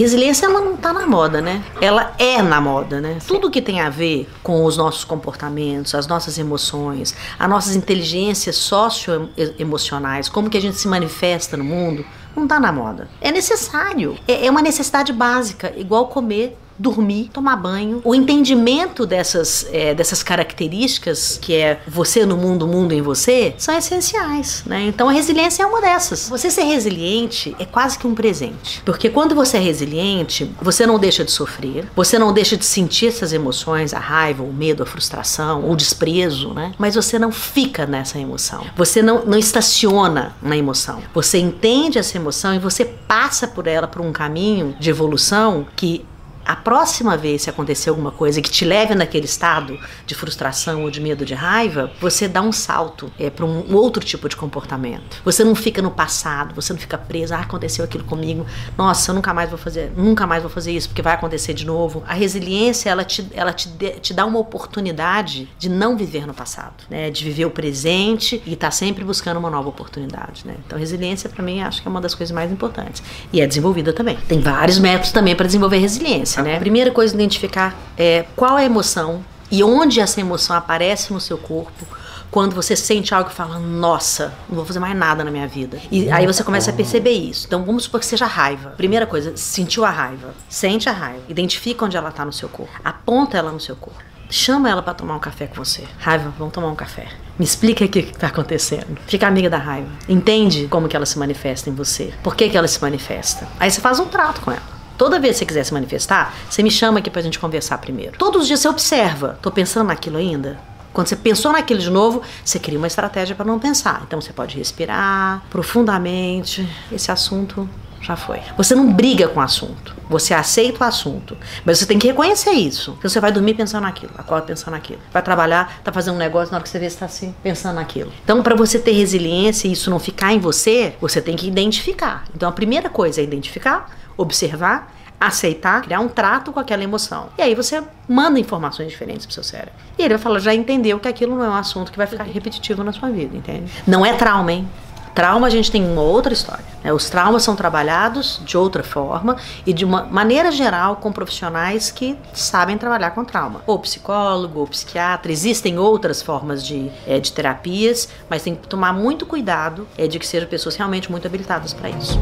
Resiliência ela não está na moda, né? Ela é na moda, né? Tudo que tem a ver com os nossos comportamentos, as nossas emoções, as nossas inteligências socioemocionais, como que a gente se manifesta no mundo, não está na moda. É necessário. É, é uma necessidade básica, igual comer dormir, tomar banho. O entendimento dessas, é, dessas características, que é você no mundo, o mundo em você, são essenciais. Né? Então a resiliência é uma dessas. Você ser resiliente é quase que um presente. Porque quando você é resiliente, você não deixa de sofrer, você não deixa de sentir essas emoções, a raiva, o medo, a frustração, o desprezo, né? mas você não fica nessa emoção. Você não, não estaciona na emoção. Você entende essa emoção e você passa por ela por um caminho de evolução que a próxima vez se acontecer alguma coisa que te leve naquele estado de frustração ou de medo, de raiva, você dá um salto é, para um outro tipo de comportamento. Você não fica no passado, você não fica preso, ah, aconteceu aquilo comigo, nossa, eu nunca mais vou fazer, nunca mais vou fazer isso porque vai acontecer de novo. A resiliência, ela te, ela te, te dá uma oportunidade de não viver no passado, né? de viver o presente e estar tá sempre buscando uma nova oportunidade. Né? Então, resiliência, para mim, acho que é uma das coisas mais importantes. E é desenvolvida também. Tem vários métodos também para desenvolver resiliência né? A primeira coisa identificar é qual é a emoção e onde essa emoção aparece no seu corpo quando você sente algo e fala, nossa, não vou fazer mais nada na minha vida. E aí você começa a perceber isso. Então vamos supor que seja raiva. Primeira coisa, sentiu a raiva. Sente a raiva. Identifica onde ela está no seu corpo. Aponta ela no seu corpo. Chama ela para tomar um café com você. Raiva, vamos tomar um café. Me explica o que está acontecendo. Fica amiga da raiva. Entende como que ela se manifesta em você. Por que, que ela se manifesta. Aí você faz um trato com ela. Toda vez que você quiser se manifestar, você me chama aqui pra gente conversar primeiro. Todos os dias você observa. Tô pensando naquilo ainda? Quando você pensou naquilo de novo, você cria uma estratégia para não pensar. Então você pode respirar profundamente. Esse assunto já foi. Você não briga com o assunto. Você aceita o assunto. Mas você tem que reconhecer isso. Então você vai dormir pensando naquilo, acorda pensando naquilo. Vai trabalhar, tá fazendo um negócio, na hora que você vê, você tá assim, pensando naquilo. Então, para você ter resiliência e isso não ficar em você, você tem que identificar. Então a primeira coisa é identificar observar, aceitar, criar um trato com aquela emoção. E aí você manda informações diferentes pro seu cérebro. E ele vai falar, já entendeu que aquilo não é um assunto que vai ficar repetitivo na sua vida, entende? Não é trauma, hein? Trauma a gente tem uma outra história. Né? Os traumas são trabalhados de outra forma e de uma maneira geral com profissionais que sabem trabalhar com trauma. Ou psicólogo, ou psiquiatra. Existem outras formas de, é, de terapias, mas tem que tomar muito cuidado é, de que sejam pessoas realmente muito habilitadas para isso.